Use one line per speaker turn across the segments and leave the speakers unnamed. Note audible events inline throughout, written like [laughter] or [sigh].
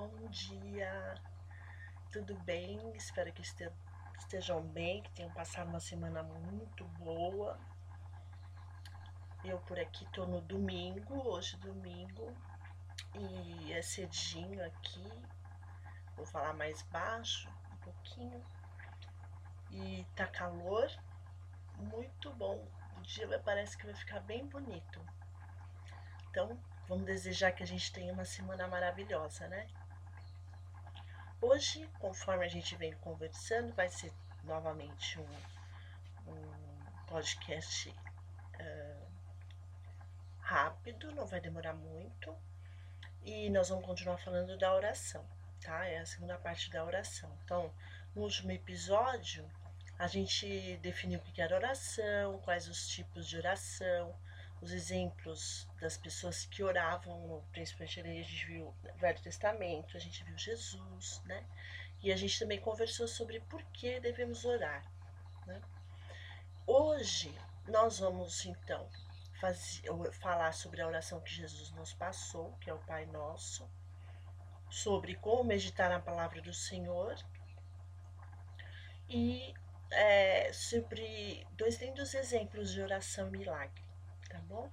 Bom dia, tudo bem? Espero que estejam bem, que tenham passado uma semana muito boa. Eu por aqui tô no domingo, hoje domingo, e é cedinho aqui. Vou falar mais baixo um pouquinho. E tá calor, muito bom. O dia parece que vai ficar bem bonito. Então, vamos desejar que a gente tenha uma semana maravilhosa, né? Hoje, conforme a gente vem conversando, vai ser novamente um, um podcast uh, rápido, não vai demorar muito. E nós vamos continuar falando da oração, tá? É a segunda parte da oração. Então, no último episódio, a gente definiu o que era oração, quais os tipos de oração, os exemplos das pessoas que oravam, principalmente ali a gente viu o Velho Testamento, a gente viu Jesus, né? E a gente também conversou sobre por que devemos orar, né? Hoje nós vamos então fazer, falar sobre a oração que Jesus nos passou, que é o Pai Nosso, sobre como meditar na palavra do Senhor e é, sobre dois lindos exemplos de oração e milagre tá bom?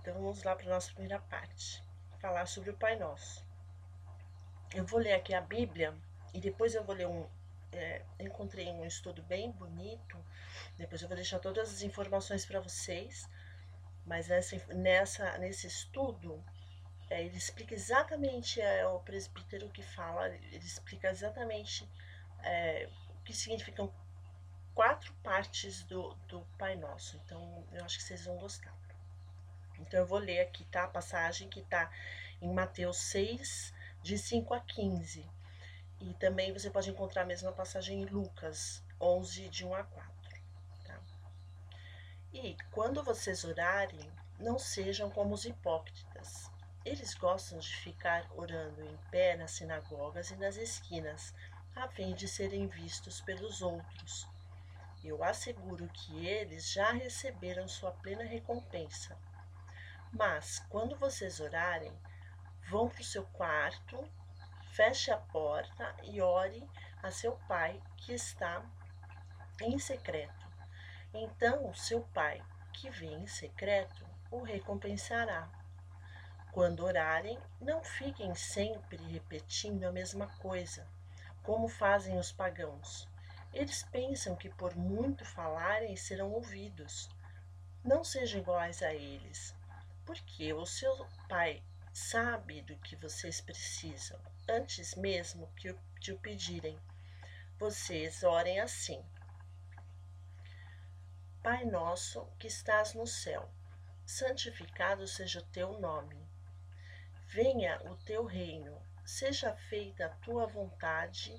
Então vamos lá para nossa primeira parte, falar sobre o Pai Nosso. Eu vou ler aqui a Bíblia e depois eu vou ler um. É, encontrei um estudo bem bonito, depois eu vou deixar todas as informações para vocês, mas nessa, nesse estudo é, ele explica exatamente, é o presbítero que fala, ele explica exatamente é, o que significam quatro partes do, do Pai Nosso. Então, eu acho que vocês vão gostar. Então, eu vou ler aqui, tá? A passagem que tá em Mateus 6, de 5 a 15. E também você pode encontrar a mesma passagem em Lucas 11, de 1 a 4. Tá? E quando vocês orarem, não sejam como os hipócritas. Eles gostam de ficar orando em pé nas sinagogas e nas esquinas, a fim de serem vistos pelos outros. Eu asseguro que eles já receberam sua plena recompensa. Mas, quando vocês orarem, vão para o seu quarto, feche a porta e ore a seu pai que está em secreto. Então, seu pai, que vem em secreto, o recompensará. Quando orarem, não fiquem sempre repetindo a mesma coisa, como fazem os pagãos eles pensam que por muito falarem serão ouvidos. Não sejam iguais a eles, porque o seu pai sabe do que vocês precisam, antes mesmo que de o pedirem. Vocês orem assim: Pai nosso que estás no céu, santificado seja o teu nome. Venha o teu reino, seja feita a tua vontade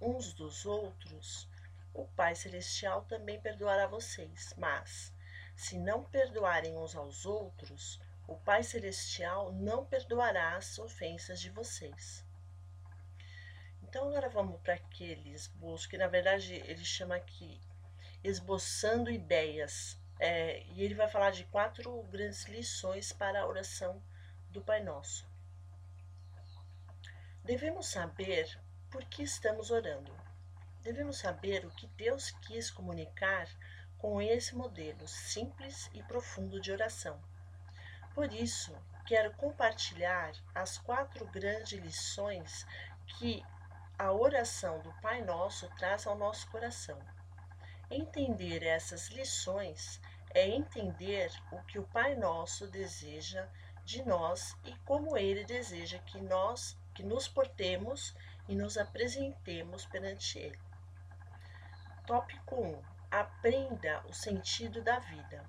uns dos outros, o Pai Celestial também perdoará vocês. Mas, se não perdoarem uns aos outros, o Pai Celestial não perdoará as ofensas de vocês. Então, agora vamos para aquele esboço, que na verdade ele chama aqui esboçando ideias. É, e ele vai falar de quatro grandes lições para a oração do Pai Nosso. Devemos saber por que estamos orando? Devemos saber o que Deus quis comunicar com esse modelo simples e profundo de oração. Por isso, quero compartilhar as quatro grandes lições que a oração do Pai Nosso traz ao nosso coração. Entender essas lições é entender o que o Pai Nosso deseja de nós e como ele deseja que nós que nos portemos e nos apresentemos perante Ele. Tópico 1. Aprenda o sentido da vida.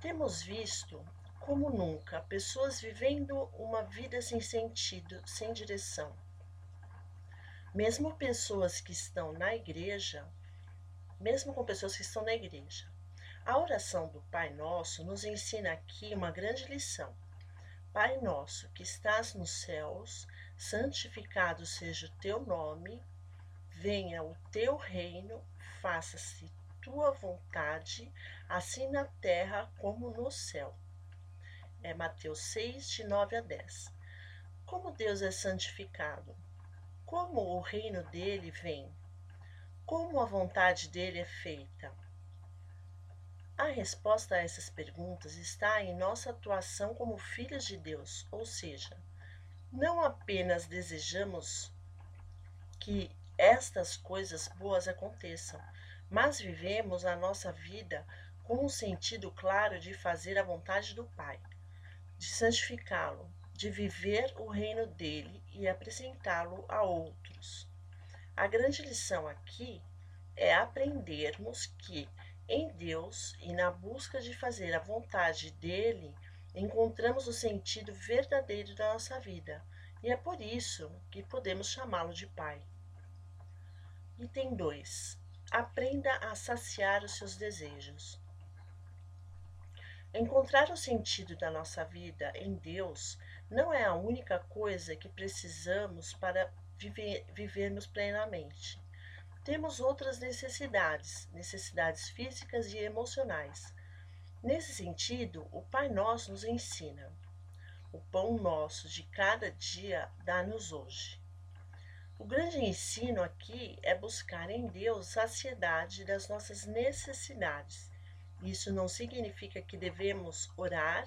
Temos visto, como nunca, pessoas vivendo uma vida sem sentido, sem direção. Mesmo pessoas que estão na igreja, mesmo com pessoas que estão na igreja. A oração do Pai Nosso nos ensina aqui uma grande lição. Pai nosso que estás nos céus, santificado seja o teu nome, venha o teu reino, faça-se tua vontade, assim na terra como no céu. É Mateus 6, de 9 a 10. Como Deus é santificado? Como o reino dele vem? Como a vontade dele é feita? A resposta a essas perguntas está em nossa atuação como filhos de Deus, ou seja, não apenas desejamos que estas coisas boas aconteçam, mas vivemos a nossa vida com um sentido claro de fazer a vontade do Pai, de santificá-lo, de viver o reino dele e apresentá-lo a outros. A grande lição aqui é aprendermos que em Deus e na busca de fazer a vontade dele, encontramos o sentido verdadeiro da nossa vida, e é por isso que podemos chamá-lo de Pai. Item 2. Aprenda a saciar os seus desejos. Encontrar o sentido da nossa vida em Deus não é a única coisa que precisamos para viver, vivermos plenamente. Temos outras necessidades, necessidades físicas e emocionais. Nesse sentido, o Pai Nosso nos ensina: o pão nosso de cada dia dá-nos hoje. O grande ensino aqui é buscar em Deus saciedade das nossas necessidades. Isso não significa que devemos orar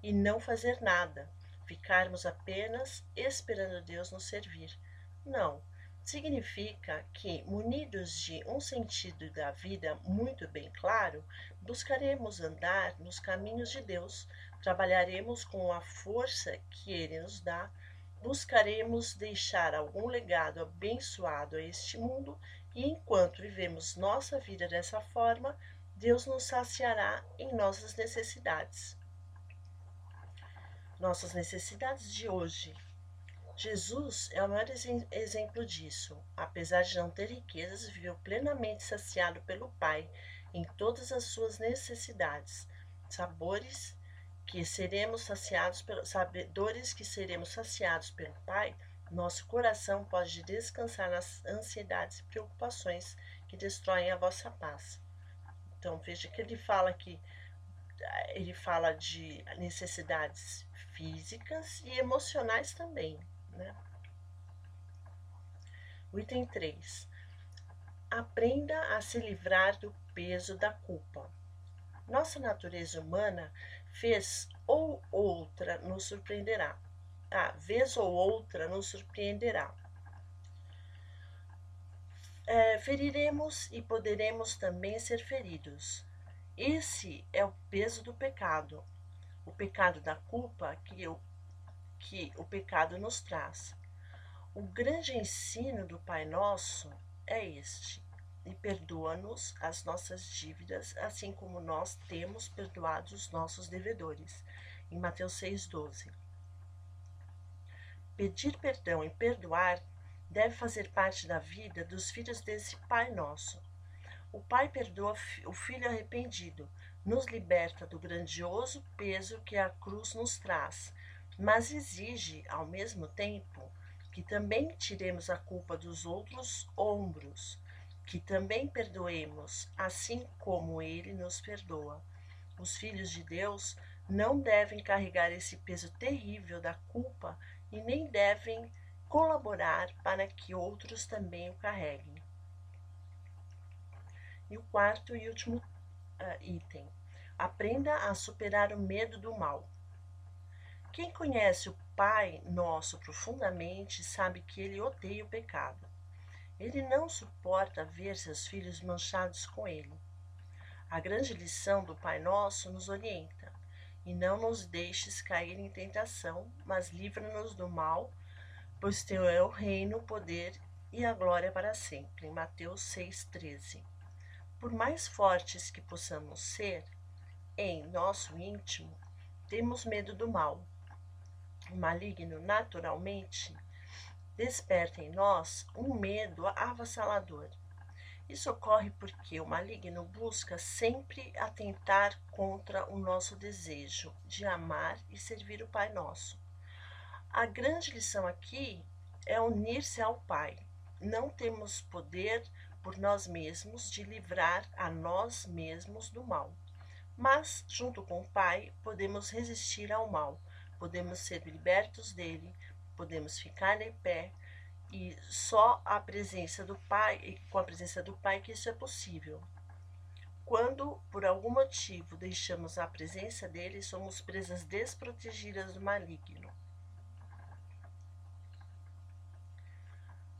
e não fazer nada, ficarmos apenas esperando Deus nos servir. Não significa que, munidos de um sentido da vida muito bem claro, buscaremos andar nos caminhos de Deus, trabalharemos com a força que Ele nos dá, buscaremos deixar algum legado abençoado a este mundo e, enquanto vivemos nossa vida dessa forma, Deus nos saciará em nossas necessidades. Nossas necessidades de hoje Jesus é o maior exemplo disso. Apesar de não ter riquezas, viveu plenamente saciado pelo Pai em todas as suas necessidades, sabores que seremos saciados pelo, sabedores que seremos saciados pelo Pai. Nosso coração pode descansar nas ansiedades e preocupações que destroem a vossa paz. Então veja que ele fala que ele fala de necessidades físicas e emocionais também. Né? O item 3. Aprenda a se livrar do peso da culpa. Nossa natureza humana fez ou outra nos surpreenderá. Ah, vez ou outra nos surpreenderá. É, feriremos e poderemos também ser feridos. Esse é o peso do pecado, o pecado da culpa que eu que o pecado nos traz. O grande ensino do Pai Nosso é este: e perdoa-nos as nossas dívidas, assim como nós temos perdoado os nossos devedores. Em Mateus 6,12. Pedir perdão e perdoar deve fazer parte da vida dos filhos desse Pai Nosso. O Pai perdoa o filho arrependido, nos liberta do grandioso peso que a cruz nos traz mas exige, ao mesmo tempo, que também tiremos a culpa dos outros ombros, que também perdoemos, assim como ele nos perdoa. Os filhos de Deus não devem carregar esse peso terrível da culpa e nem devem colaborar para que outros também o carreguem. E o quarto e último uh, item: aprenda a superar o medo do mal. Quem conhece o Pai Nosso profundamente sabe que ele odeia o pecado. Ele não suporta ver seus filhos manchados com ele. A grande lição do Pai Nosso nos orienta: e não nos deixes cair em tentação, mas livra-nos do mal, pois teu é o reino, o poder e a glória para sempre. Mateus 6,13. Por mais fortes que possamos ser, em nosso íntimo, temos medo do mal maligno naturalmente desperta em nós um medo avassalador. Isso ocorre porque o maligno busca sempre atentar contra o nosso desejo de amar e servir o Pai Nosso. A grande lição aqui é unir-se ao Pai. Não temos poder por nós mesmos de livrar a nós mesmos do mal. Mas, junto com o Pai, podemos resistir ao mal, podemos ser libertos dele, podemos ficar em pé, e só a presença do Pai, com a presença do Pai, que isso é possível. Quando, por algum motivo, deixamos a presença dele, somos presas desprotegidas do maligno.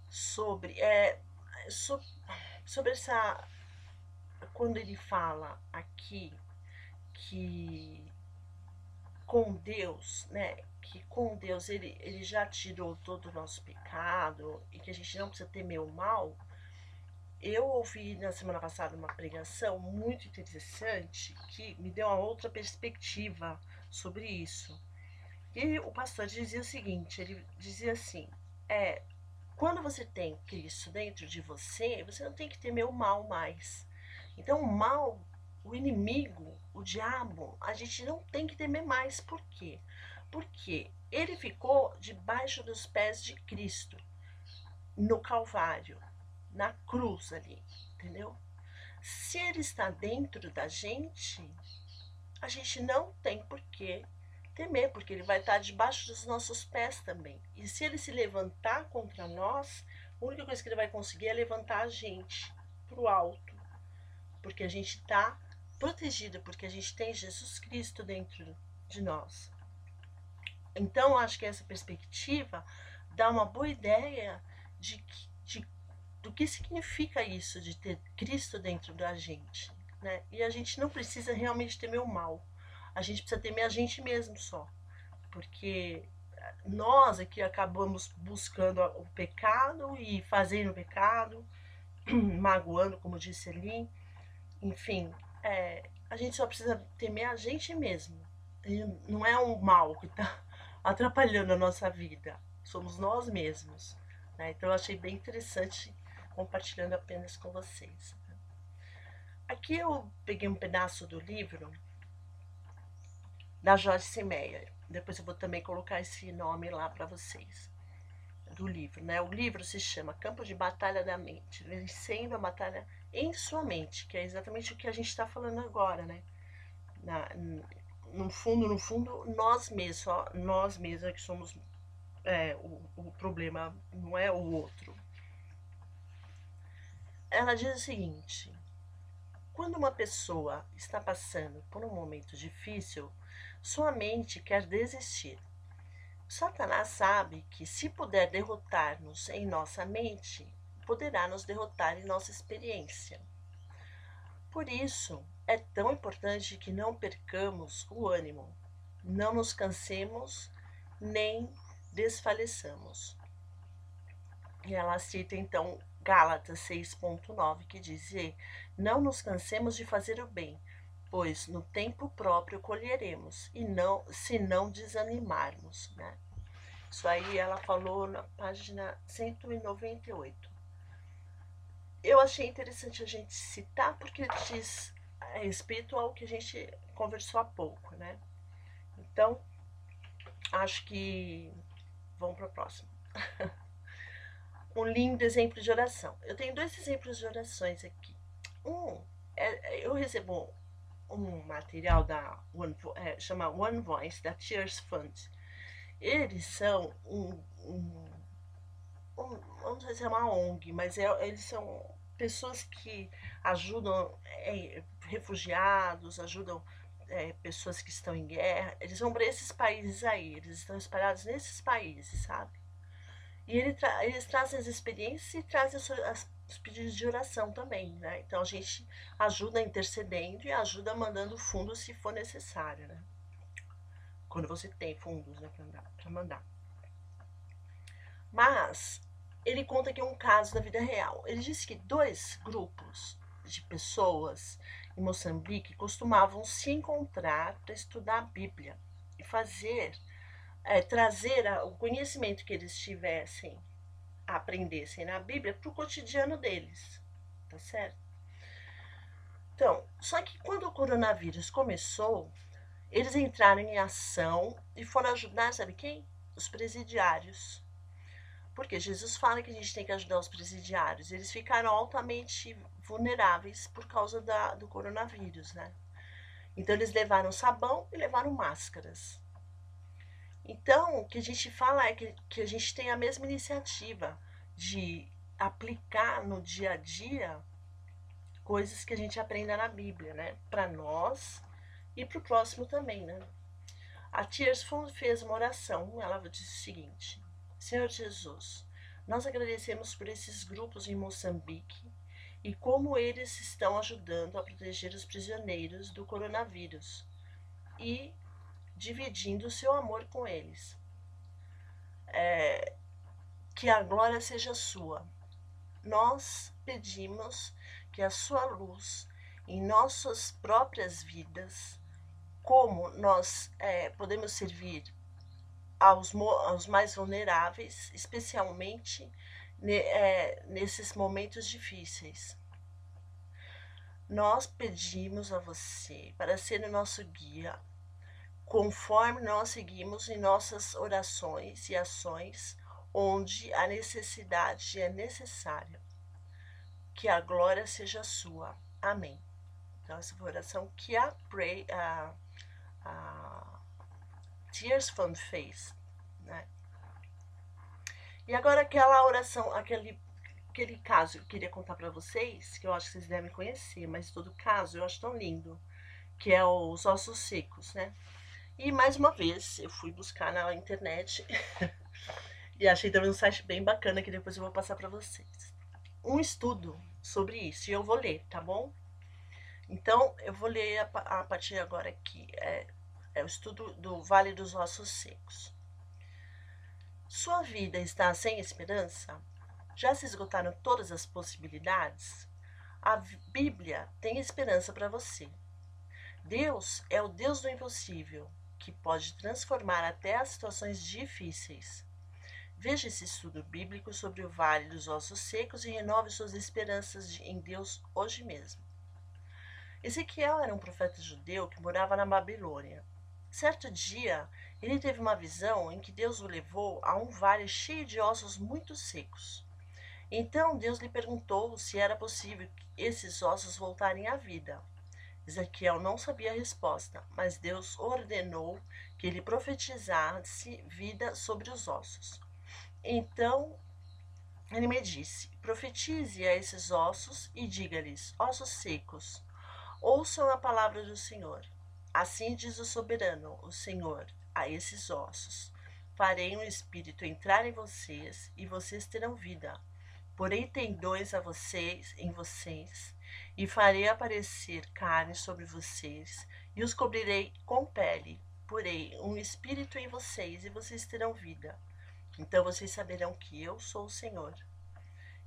Sobre, é, so, sobre essa. Quando ele fala aqui que com Deus, né? Que com Deus ele, ele já tirou todo o nosso pecado e que a gente não precisa temer o mal. Eu ouvi na semana passada uma pregação muito interessante que me deu uma outra perspectiva sobre isso. E o pastor dizia o seguinte: ele dizia assim, é, quando você tem Cristo dentro de você, você não tem que temer o mal mais. Então, o mal o inimigo, o diabo, a gente não tem que temer mais. Por quê? Porque ele ficou debaixo dos pés de Cristo, no Calvário, na cruz ali, entendeu? Se ele está dentro da gente, a gente não tem por que temer, porque ele vai estar debaixo dos nossos pés também. E se ele se levantar contra nós, a única coisa que ele vai conseguir é levantar a gente para o alto, porque a gente está protegida, porque a gente tem Jesus Cristo dentro de nós. Então, acho que essa perspectiva dá uma boa ideia de, de, do que significa isso, de ter Cristo dentro da gente. Né? E a gente não precisa realmente temer o mal, a gente precisa temer a gente mesmo só, porque nós aqui acabamos buscando o pecado e fazendo o pecado, [clears throat] magoando, como disse ali, enfim, é, a gente só precisa temer a gente mesmo. Não é um mal que está [laughs] atrapalhando a nossa vida, somos nós mesmos. Né? Então eu achei bem interessante compartilhando apenas com vocês. Aqui eu peguei um pedaço do livro da Joyce Semeyer. Depois eu vou também colocar esse nome lá para vocês do livro, né? O livro se chama Campo de Batalha da Mente, vencendo a batalha em sua mente, que é exatamente o que a gente está falando agora, né? Na, no fundo, no fundo, nós mesmos, só nós mesmos é que somos é, o, o problema, não é o outro. Ela diz o seguinte: quando uma pessoa está passando por um momento difícil, sua mente quer desistir. Satanás sabe que se puder derrotar-nos em nossa mente, poderá nos derrotar em nossa experiência. Por isso, é tão importante que não percamos o ânimo, não nos cansemos nem desfaleçamos. E ela cita então Gálatas 6.9, que diz: Não nos cansemos de fazer o bem, pois no tempo próprio colheremos, e não se não desanimarmos. Né? Isso aí ela falou na página 198 eu achei interessante a gente citar porque diz a respeito ao que a gente conversou há pouco, né? Então, acho que vamos para o próximo. [laughs] um lindo exemplo de oração. Eu tenho dois exemplos de orações aqui. Um, é, eu recebo um material da One, é, chama One Voice, da Tears Fund. Eles são um, um, não sei se é uma ONG, mas é, eles são pessoas que ajudam é, refugiados, ajudam é, pessoas que estão em guerra, eles vão para esses países aí, eles estão espalhados nesses países, sabe? E ele tra eles trazem as experiências e trazem as, as, os pedidos de oração também, né? Então a gente ajuda intercedendo e ajuda mandando fundos se for necessário, né? Quando você tem fundos né, para mandar. Mas ele conta aqui um caso da vida real. Ele disse que dois grupos de pessoas em Moçambique costumavam se encontrar para estudar a Bíblia e fazer, é, trazer o conhecimento que eles tivessem aprendessem na Bíblia para o cotidiano deles, tá certo? Então, só que quando o coronavírus começou, eles entraram em ação e foram ajudar, sabe quem? Os presidiários. Porque Jesus fala que a gente tem que ajudar os presidiários. Eles ficaram altamente vulneráveis por causa da, do coronavírus, né? Então, eles levaram sabão e levaram máscaras. Então, o que a gente fala é que, que a gente tem a mesma iniciativa de aplicar no dia a dia coisas que a gente aprenda na Bíblia, né? Para nós e para o próximo também, né? A Tears fez uma oração, ela disse o seguinte: Senhor Jesus, nós agradecemos por esses grupos em Moçambique e como eles estão ajudando a proteger os prisioneiros do coronavírus e dividindo o seu amor com eles. É, que a glória seja sua. Nós pedimos que a sua luz em nossas próprias vidas, como nós é, podemos servir aos, aos, mais vulneráveis, especialmente ne, é, nesses momentos difíceis. Nós pedimos a você para ser o nosso guia, conforme nós seguimos em nossas orações e ações, onde a necessidade é necessária. Que a glória seja sua. Amém. Então, essa foi a oração que a, pray, a, a Tears Fund fez. Né? E agora aquela oração, aquele, aquele caso que eu queria contar para vocês, que eu acho que vocês devem conhecer, mas todo caso eu acho tão lindo, que é os ossos secos, né? E mais uma vez, eu fui buscar na internet [laughs] e achei também um site bem bacana que depois eu vou passar para vocês. Um estudo sobre isso e eu vou ler, tá bom? Então, eu vou ler a, a partir agora aqui. É, é o estudo do Vale dos Ossos Secos. Sua vida está sem esperança? Já se esgotaram todas as possibilidades? A Bíblia tem esperança para você. Deus é o Deus do impossível que pode transformar até as situações difíceis. Veja esse estudo bíblico sobre o Vale dos Ossos Secos e renove suas esperanças em Deus hoje mesmo. Ezequiel era um profeta judeu que morava na Babilônia. Certo dia, ele teve uma visão em que Deus o levou a um vale cheio de ossos muito secos. Então Deus lhe perguntou se era possível que esses ossos voltarem à vida. Ezequiel não sabia a resposta, mas Deus ordenou que ele profetizasse vida sobre os ossos. Então ele me disse: Profetize a esses ossos e diga-lhes: Ossos secos, ouçam a palavra do Senhor. Assim diz o soberano, o Senhor, a esses ossos: Farei um espírito entrar em vocês e vocês terão vida. Porém tendões a vocês, em vocês, e farei aparecer carne sobre vocês, e os cobrirei com pele. Porei um espírito em vocês, e vocês terão vida. Então vocês saberão que eu sou o Senhor.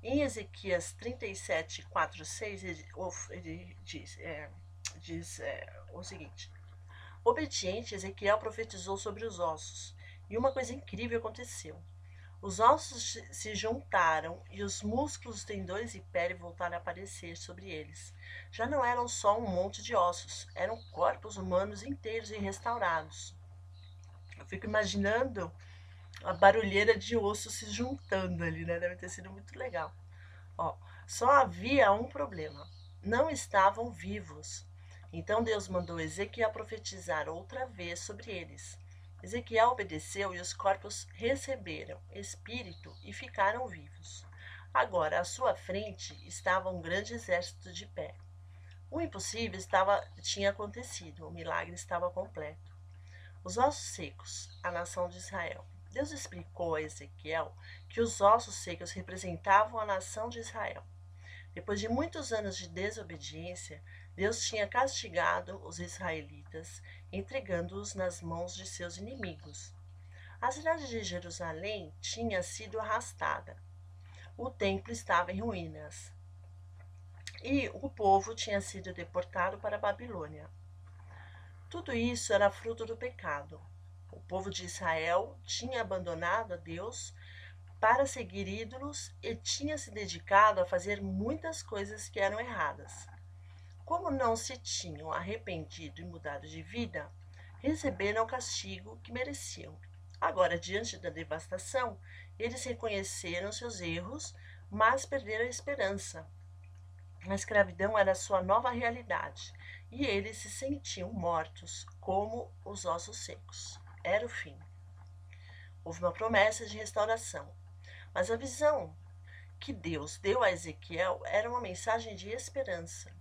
Em Ezequias 37, 4, 6, ele, ele diz, é, diz é, o seguinte: Obediente, Ezequiel profetizou sobre os ossos, e uma coisa incrível aconteceu. Os ossos se juntaram e os músculos, tendões e pele voltaram a aparecer sobre eles. Já não eram só um monte de ossos, eram corpos humanos inteiros e restaurados. Eu fico imaginando a barulheira de osso se juntando ali, né? Deve ter sido muito legal. Ó, só havia um problema: não estavam vivos. Então Deus mandou Ezequiel profetizar outra vez sobre eles. Ezequiel obedeceu e os corpos receberam espírito e ficaram vivos. Agora, à sua frente estava um grande exército de pé. O impossível estava, tinha acontecido, o milagre estava completo. Os ossos secos, a nação de Israel. Deus explicou a Ezequiel que os ossos secos representavam a nação de Israel. Depois de muitos anos de desobediência, Deus tinha castigado os israelitas entregando-os nas mãos de seus inimigos. A cidade de Jerusalém tinha sido arrastada. O templo estava em ruínas. E o povo tinha sido deportado para a Babilônia. Tudo isso era fruto do pecado. O povo de Israel tinha abandonado a Deus para seguir ídolos e tinha se dedicado a fazer muitas coisas que eram erradas. Como não se tinham arrependido e mudado de vida, receberam o castigo que mereciam. Agora, diante da devastação, eles reconheceram seus erros, mas perderam a esperança. A escravidão era sua nova realidade e eles se sentiam mortos, como os ossos secos. Era o fim. Houve uma promessa de restauração, mas a visão que Deus deu a Ezequiel era uma mensagem de esperança.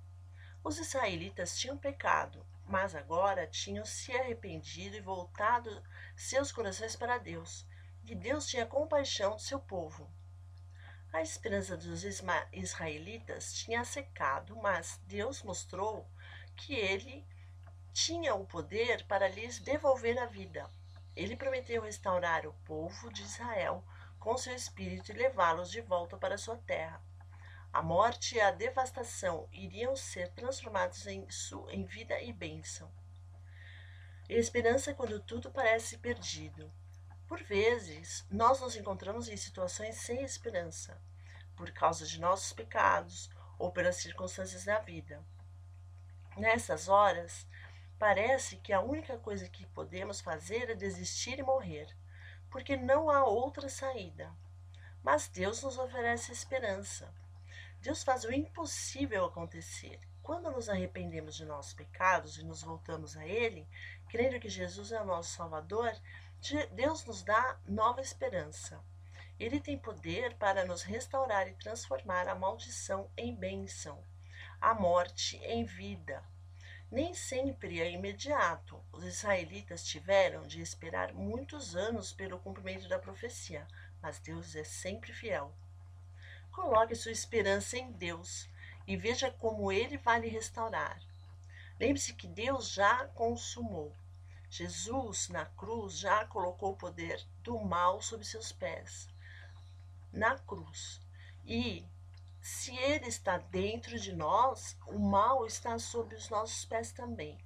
Os israelitas tinham pecado, mas agora tinham se arrependido e voltado seus corações para Deus, e Deus tinha compaixão do seu povo. A esperança dos israelitas tinha secado, mas Deus mostrou que ele tinha o poder para lhes devolver a vida. Ele prometeu restaurar o povo de Israel com seu espírito e levá-los de volta para sua terra. A morte e a devastação iriam ser transformados em, em vida e bênção. Esperança quando tudo parece perdido. Por vezes, nós nos encontramos em situações sem esperança, por causa de nossos pecados ou pelas circunstâncias da vida. Nessas horas, parece que a única coisa que podemos fazer é desistir e morrer, porque não há outra saída. Mas Deus nos oferece esperança. Deus faz o impossível acontecer. Quando nos arrependemos de nossos pecados e nos voltamos a Ele, crendo que Jesus é o nosso Salvador, Deus nos dá nova esperança. Ele tem poder para nos restaurar e transformar a maldição em bênção, a morte em vida. Nem sempre é imediato. Os israelitas tiveram de esperar muitos anos pelo cumprimento da profecia, mas Deus é sempre fiel. Coloque sua esperança em Deus e veja como ele vai lhe restaurar. Lembre-se que Deus já consumou. Jesus, na cruz, já colocou o poder do mal sob seus pés. Na cruz. E se ele está dentro de nós, o mal está sob os nossos pés também.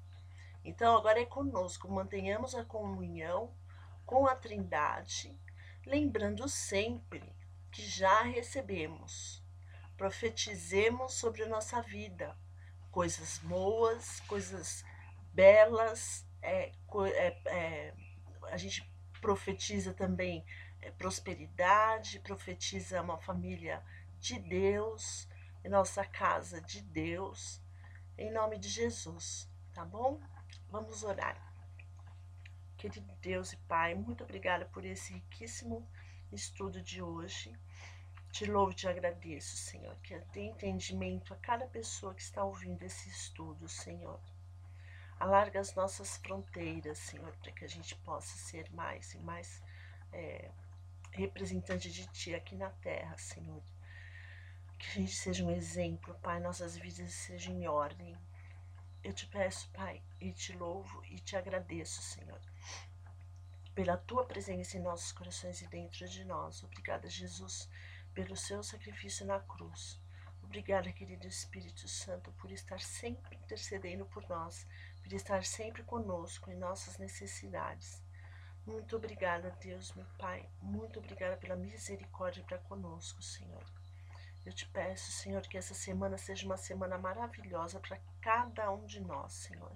Então, agora é conosco. Mantenhamos a comunhão com a Trindade, lembrando sempre que já recebemos. Profetizemos sobre a nossa vida coisas boas, coisas belas, é, é, é, a gente profetiza também é, prosperidade, profetiza uma família de Deus, em nossa casa de Deus, em nome de Jesus, tá bom? Vamos orar. Querido Deus e Pai, muito obrigada por esse riquíssimo estudo de hoje. Te louvo e te agradeço, Senhor, que dê entendimento a cada pessoa que está ouvindo esse estudo, Senhor. Alarga as nossas fronteiras, Senhor, para que a gente possa ser mais e mais é, representante de Ti aqui na terra, Senhor. Que a gente seja um exemplo, Pai, nossas vidas sejam em ordem. Eu te peço, Pai, e te louvo e te agradeço, Senhor, pela Tua presença em nossos corações e dentro de nós. Obrigada, Jesus, pelo Seu sacrifício na cruz. Obrigada, querido Espírito Santo, por estar sempre intercedendo por nós por estar sempre conosco em nossas necessidades. Muito obrigada, Deus, meu Pai. Muito obrigada pela misericórdia para conosco, Senhor. Eu te peço, Senhor, que essa semana seja uma semana maravilhosa para cada um de nós, Senhor.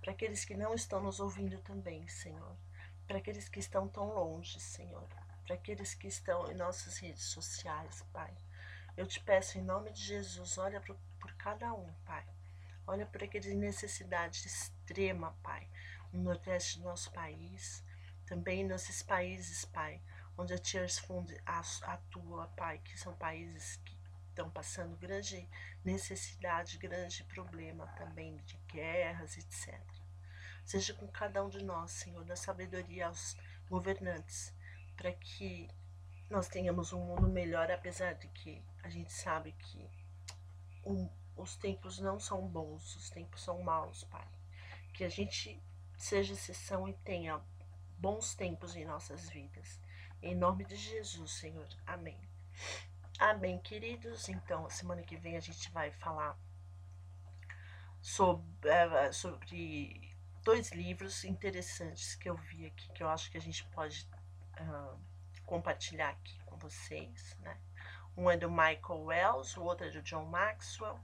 Para aqueles que não estão nos ouvindo também, Senhor. Para aqueles que estão tão longe, Senhor. Para aqueles que estão em nossas redes sociais, Pai. Eu te peço, em nome de Jesus, olha por, por cada um, Pai. Olha por aquela necessidade extrema, Pai, no nordeste do nosso país, também nesses países, Pai, onde a Tears Fund atua, Pai, que são países que estão passando grande necessidade, grande problema também de guerras, etc. Seja com cada um de nós, Senhor, da sabedoria aos governantes, para que nós tenhamos um mundo melhor, apesar de que a gente sabe que um os tempos não são bons, os tempos são maus, Pai. Que a gente seja exceção e tenha bons tempos em nossas vidas. Em nome de Jesus, Senhor. Amém. Amém, queridos. Então, semana que vem a gente vai falar sobre, uh, sobre dois livros interessantes que eu vi aqui, que eu acho que a gente pode uh, compartilhar aqui com vocês, né? Um é do Michael Wells, o outro é do John Maxwell.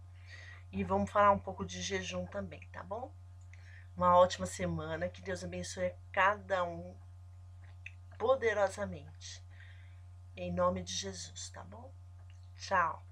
E vamos falar um pouco de jejum também, tá bom? Uma ótima semana, que Deus abençoe cada um poderosamente. Em nome de Jesus, tá bom? Tchau.